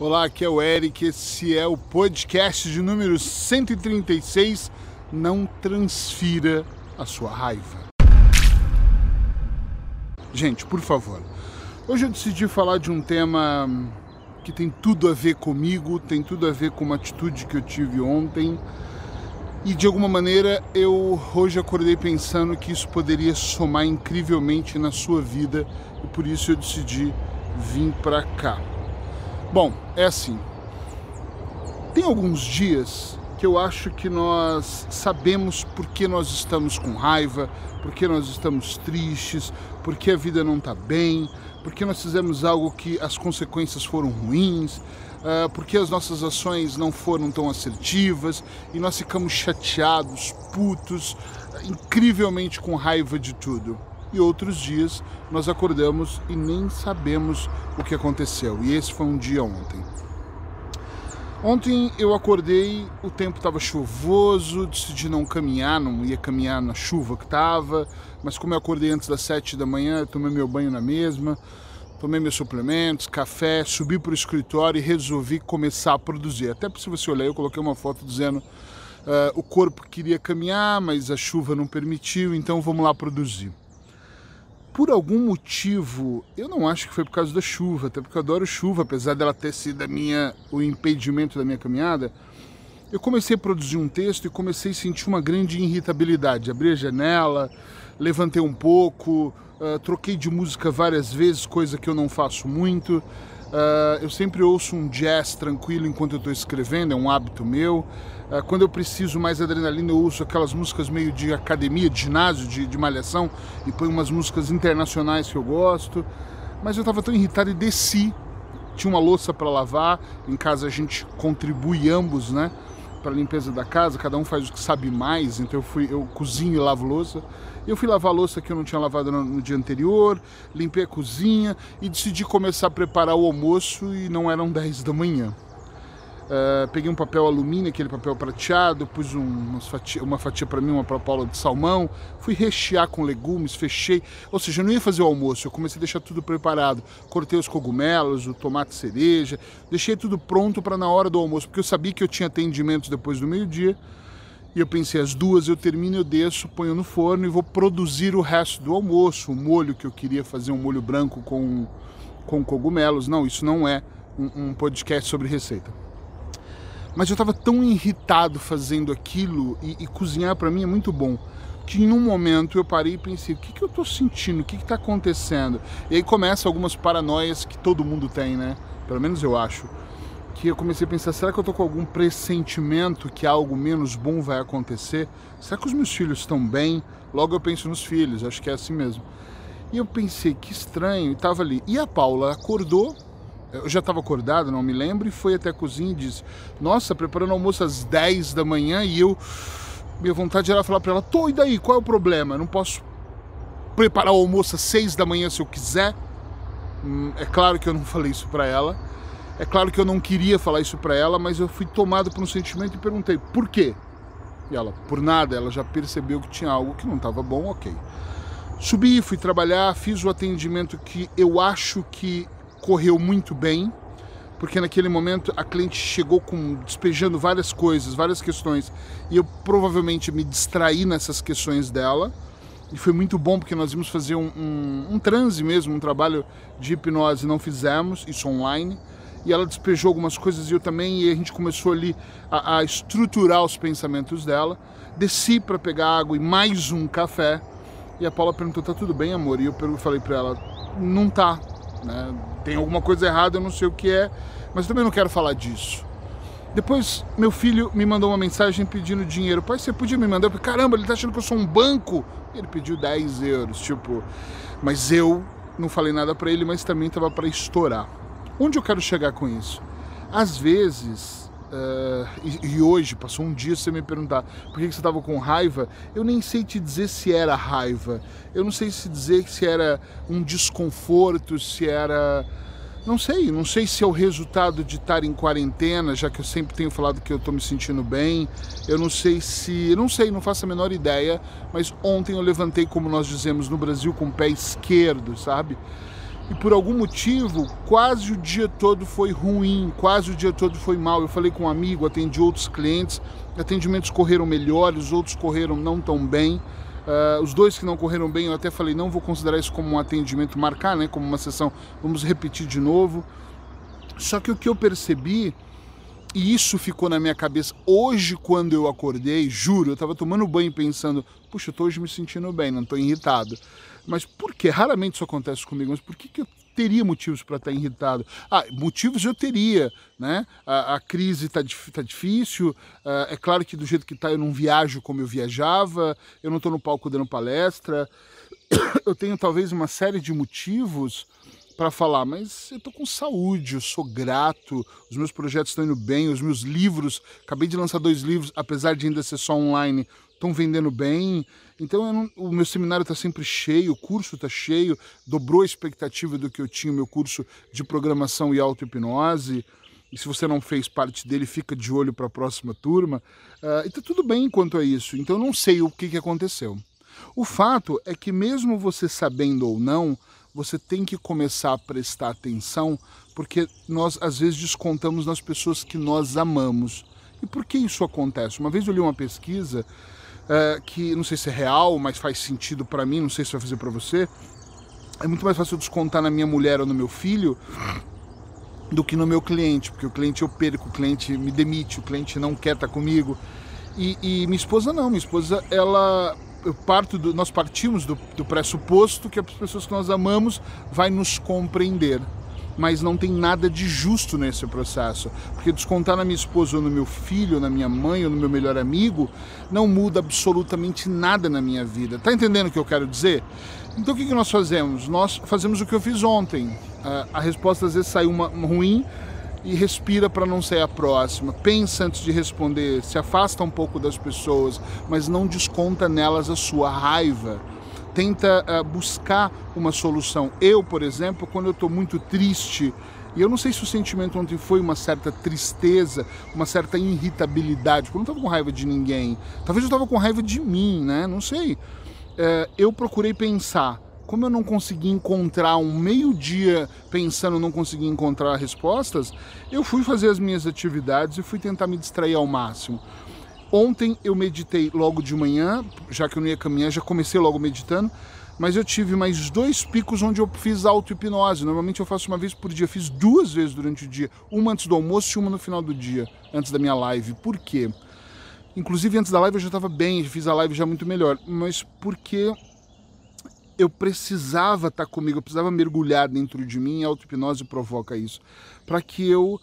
Olá, aqui é o Eric, esse é o podcast de número 136. Não transfira a sua raiva. Gente, por favor, hoje eu decidi falar de um tema que tem tudo a ver comigo, tem tudo a ver com uma atitude que eu tive ontem. E de alguma maneira eu hoje acordei pensando que isso poderia somar incrivelmente na sua vida e por isso eu decidi vir para cá. Bom, é assim. Tem alguns dias que eu acho que nós sabemos por que nós estamos com raiva, por que nós estamos tristes, por que a vida não está bem, por que nós fizemos algo que as consequências foram ruins, uh, por que as nossas ações não foram tão assertivas e nós ficamos chateados, putos, incrivelmente com raiva de tudo e outros dias nós acordamos e nem sabemos o que aconteceu. E esse foi um dia ontem. Ontem eu acordei, o tempo estava chuvoso, decidi não caminhar, não ia caminhar na chuva que estava, mas como eu acordei antes das sete da manhã, tomei meu banho na mesma, tomei meus suplementos, café, subi para o escritório e resolvi começar a produzir. Até se você olhar, eu coloquei uma foto dizendo uh, o corpo queria caminhar, mas a chuva não permitiu, então vamos lá produzir por algum motivo, eu não acho que foi por causa da chuva, até porque eu adoro chuva, apesar dela ter sido a minha, o impedimento da minha caminhada, eu comecei a produzir um texto e comecei a sentir uma grande irritabilidade. Abri a janela, levantei um pouco, uh, troquei de música várias vezes, coisa que eu não faço muito. Uh, eu sempre ouço um jazz tranquilo enquanto eu estou escrevendo, é um hábito meu. Uh, quando eu preciso mais adrenalina, eu ouço aquelas músicas meio de academia, de ginásio, de, de malhação, e ponho umas músicas internacionais que eu gosto. Mas eu estava tão irritado e desci. Tinha uma louça para lavar, em casa a gente contribui ambos, né? Para limpeza da casa, cada um faz o que sabe mais, então eu fui, eu cozinho e lavo louça. Eu fui lavar louça que eu não tinha lavado no, no dia anterior, limpei a cozinha e decidi começar a preparar o almoço e não eram 10 da manhã. Uh, peguei um papel alumínio, aquele papel prateado, pus um, fatia, uma fatia para mim, uma para Paula de salmão, fui rechear com legumes, fechei. Ou seja, eu não ia fazer o almoço, eu comecei a deixar tudo preparado. Cortei os cogumelos, o tomate cereja, deixei tudo pronto para na hora do almoço, porque eu sabia que eu tinha atendimentos depois do meio-dia. E eu pensei, às duas eu termino, eu desço, ponho no forno e vou produzir o resto do almoço. O molho que eu queria fazer, um molho branco com, com cogumelos. Não, isso não é um, um podcast sobre receita. Mas eu estava tão irritado fazendo aquilo e, e cozinhar para mim é muito bom. Que em um momento eu parei e pensei: o que, que eu estou sentindo? O que está acontecendo? E aí começam algumas paranoias que todo mundo tem, né? Pelo menos eu acho. Que eu comecei a pensar: será que eu estou com algum pressentimento que algo menos bom vai acontecer? Será que os meus filhos estão bem? Logo eu penso nos filhos, acho que é assim mesmo. E eu pensei: que estranho, e estava ali. E a Paula acordou eu já estava acordado, não me lembro, e foi até a cozinha e disse: Nossa, preparando almoço às 10 da manhã e eu. Minha vontade era falar para ela: Tô, e daí? Qual é o problema? Eu não posso preparar o almoço às 6 da manhã se eu quiser? Hum, é claro que eu não falei isso para ela. É claro que eu não queria falar isso para ela, mas eu fui tomado por um sentimento e perguntei: Por quê? E ela, por nada, ela já percebeu que tinha algo que não estava bom, ok. Subi, fui trabalhar, fiz o atendimento que eu acho que correu muito bem, porque naquele momento a cliente chegou com despejando várias coisas, várias questões, e eu provavelmente me distraí nessas questões dela. E foi muito bom porque nós íamos fazer um, um, um transe mesmo, um trabalho de hipnose, não fizemos, isso online. E ela despejou algumas coisas e eu também, e a gente começou ali a, a estruturar os pensamentos dela. Desci para pegar água e mais um café. E a Paula perguntou: tá tudo bem, amor? E eu falei para ela: não tá. Né? Tem alguma coisa errada, eu não sei o que é, mas também não quero falar disso. Depois, meu filho me mandou uma mensagem pedindo dinheiro. Pai, você podia me mandar? Eu falei, caramba, ele tá achando que eu sou um banco. Ele pediu 10 euros, tipo. Mas eu não falei nada para ele, mas também tava para estourar. Onde eu quero chegar com isso? Às vezes, Uh, e, e, hoje, passou um dia você me perguntar por que, que você estava com raiva, eu nem sei te dizer se era raiva, eu não sei se dizer se era um desconforto, se era. Não sei, não sei se é o resultado de estar em quarentena, já que eu sempre tenho falado que eu estou me sentindo bem. Eu não sei se. Não sei, não faço a menor ideia, mas ontem eu levantei, como nós dizemos no Brasil, com o pé esquerdo, sabe? E por algum motivo quase o dia todo foi ruim, quase o dia todo foi mal. Eu falei com um amigo, atendi outros clientes, atendimentos correram melhores, outros correram não tão bem. Uh, os dois que não correram bem, eu até falei, não vou considerar isso como um atendimento, marcar, né, como uma sessão, vamos repetir de novo. Só que o que eu percebi, e isso ficou na minha cabeça hoje quando eu acordei, juro, eu estava tomando banho pensando, puxa, eu tô hoje me sentindo bem, não estou irritado. Mas por que? Raramente isso acontece comigo, mas por que, que eu teria motivos para estar irritado. Ah, motivos eu teria, né? A, a crise está tá difícil, uh, é claro que do jeito que está eu não viajo como eu viajava, eu não estou no palco dando palestra, eu tenho talvez uma série de motivos para falar, mas eu estou com saúde, eu sou grato, os meus projetos estão indo bem, os meus livros, acabei de lançar dois livros, apesar de ainda ser só online, estão vendendo bem. Então não, o meu seminário está sempre cheio, o curso está cheio, dobrou a expectativa do que eu tinha, o meu curso de programação e auto-hipnose. E se você não fez parte dele, fica de olho para a próxima turma. Uh, e está tudo bem quanto a isso. Então eu não sei o que, que aconteceu. O fato é que mesmo você sabendo ou não, você tem que começar a prestar atenção, porque nós às vezes descontamos nas pessoas que nós amamos. E por que isso acontece? Uma vez eu li uma pesquisa é, que não sei se é real, mas faz sentido para mim, não sei se vai fazer para você. É muito mais fácil descontar na minha mulher ou no meu filho do que no meu cliente, porque o cliente eu perco, o cliente me demite, o cliente não quer estar tá comigo. E, e minha esposa não, minha esposa ela eu parto do, nós partimos do, do pressuposto que as pessoas que nós amamos vai nos compreender mas não tem nada de justo nesse processo. Porque descontar na minha esposa ou no meu filho, ou na minha mãe ou no meu melhor amigo, não muda absolutamente nada na minha vida. Tá entendendo o que eu quero dizer? Então o que, que nós fazemos? Nós fazemos o que eu fiz ontem. A, a resposta às vezes sai uma ruim e respira para não ser a próxima. Pensa antes de responder, se afasta um pouco das pessoas, mas não desconta nelas a sua raiva tenta uh, buscar uma solução. Eu, por exemplo, quando eu estou muito triste, e eu não sei se o sentimento ontem foi uma certa tristeza, uma certa irritabilidade, porque eu não estava com raiva de ninguém. Talvez eu estava com raiva de mim, né? Não sei. Uh, eu procurei pensar. Como eu não consegui encontrar um meio-dia pensando, não consegui encontrar respostas, eu fui fazer as minhas atividades e fui tentar me distrair ao máximo. Ontem eu meditei logo de manhã, já que eu não ia caminhar, já comecei logo meditando, mas eu tive mais dois picos onde eu fiz auto-hipnose. Normalmente eu faço uma vez por dia, fiz duas vezes durante o dia, uma antes do almoço e uma no final do dia, antes da minha live. Por quê? Inclusive antes da live eu já estava bem, fiz a live já muito melhor, mas porque eu precisava estar tá comigo, eu precisava mergulhar dentro de mim, a auto-hipnose provoca isso, para que eu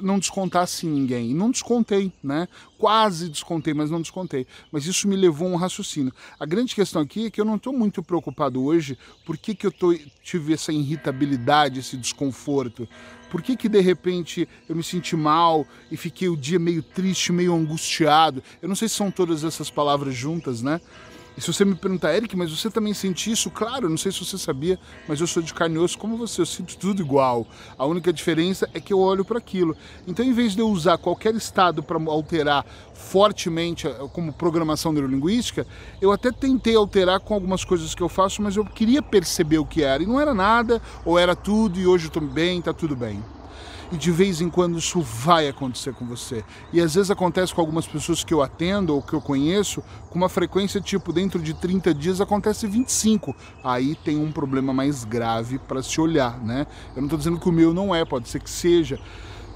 não descontasse ninguém. E não descontei, né? Quase descontei, mas não descontei. Mas isso me levou a um raciocínio. A grande questão aqui é que eu não estou muito preocupado hoje por que, que eu tô, tive essa irritabilidade, esse desconforto. Por que, que de repente eu me senti mal e fiquei o dia meio triste, meio angustiado? Eu não sei se são todas essas palavras juntas, né? E se você me perguntar, Eric, mas você também sente isso? Claro, não sei se você sabia, mas eu sou de carne e osso como você, eu sinto tudo igual. A única diferença é que eu olho para aquilo. Então, em vez de eu usar qualquer estado para alterar fortemente eh, como programação neurolinguística, eu até tentei alterar com algumas coisas que eu faço, mas eu queria perceber o que era. E não era nada, ou era tudo, e hoje eu estou bem, está tudo bem. E de vez em quando isso vai acontecer com você. E às vezes acontece com algumas pessoas que eu atendo ou que eu conheço, com uma frequência tipo dentro de 30 dias acontece 25. Aí tem um problema mais grave para se olhar, né? Eu não estou dizendo que o meu não é, pode ser que seja.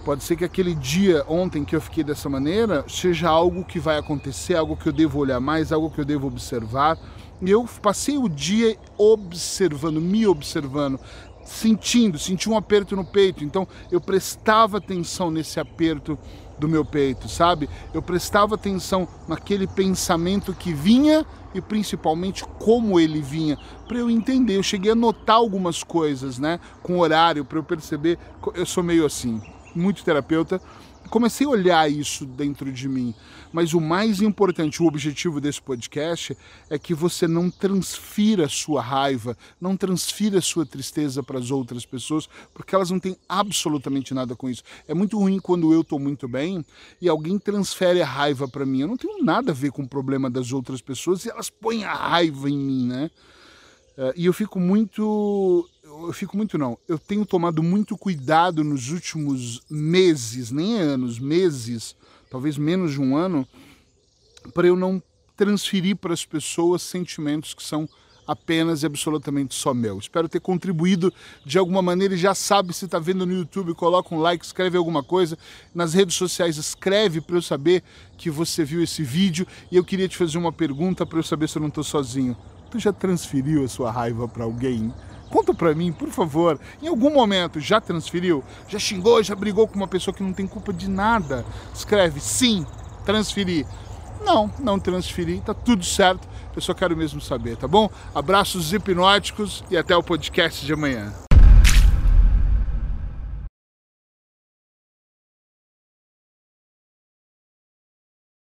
Pode ser que aquele dia ontem que eu fiquei dessa maneira seja algo que vai acontecer, algo que eu devo olhar mais, algo que eu devo observar. E eu passei o dia observando, me observando, sentindo, senti um aperto no peito. Então eu prestava atenção nesse aperto do meu peito, sabe? Eu prestava atenção naquele pensamento que vinha e principalmente como ele vinha, para eu entender. Eu cheguei a notar algumas coisas, né, com horário, para eu perceber. Eu sou meio assim, muito terapeuta, comecei a olhar isso dentro de mim. Mas o mais importante, o objetivo desse podcast é que você não transfira sua raiva, não transfira sua tristeza para as outras pessoas, porque elas não têm absolutamente nada com isso. É muito ruim quando eu estou muito bem e alguém transfere a raiva para mim. Eu não tenho nada a ver com o problema das outras pessoas e elas põem a raiva em mim, né? Eh, e eu fico muito eu fico muito não. Eu tenho tomado muito cuidado nos últimos meses, nem anos, meses, talvez menos de um ano, para eu não transferir para as pessoas sentimentos que são apenas e absolutamente só meu. Espero ter contribuído de alguma maneira e já sabe se está vendo no YouTube, coloca um like, escreve alguma coisa. Nas redes sociais escreve para eu saber que você viu esse vídeo e eu queria te fazer uma pergunta para eu saber se eu não estou sozinho. Tu já transferiu a sua raiva para alguém? Conta para mim, por favor. Em algum momento já transferiu? Já xingou, já brigou com uma pessoa que não tem culpa de nada? Escreve sim, transferi. Não, não transferi, tá tudo certo. Eu só quero mesmo saber, tá bom? Abraços hipnóticos e até o podcast de amanhã.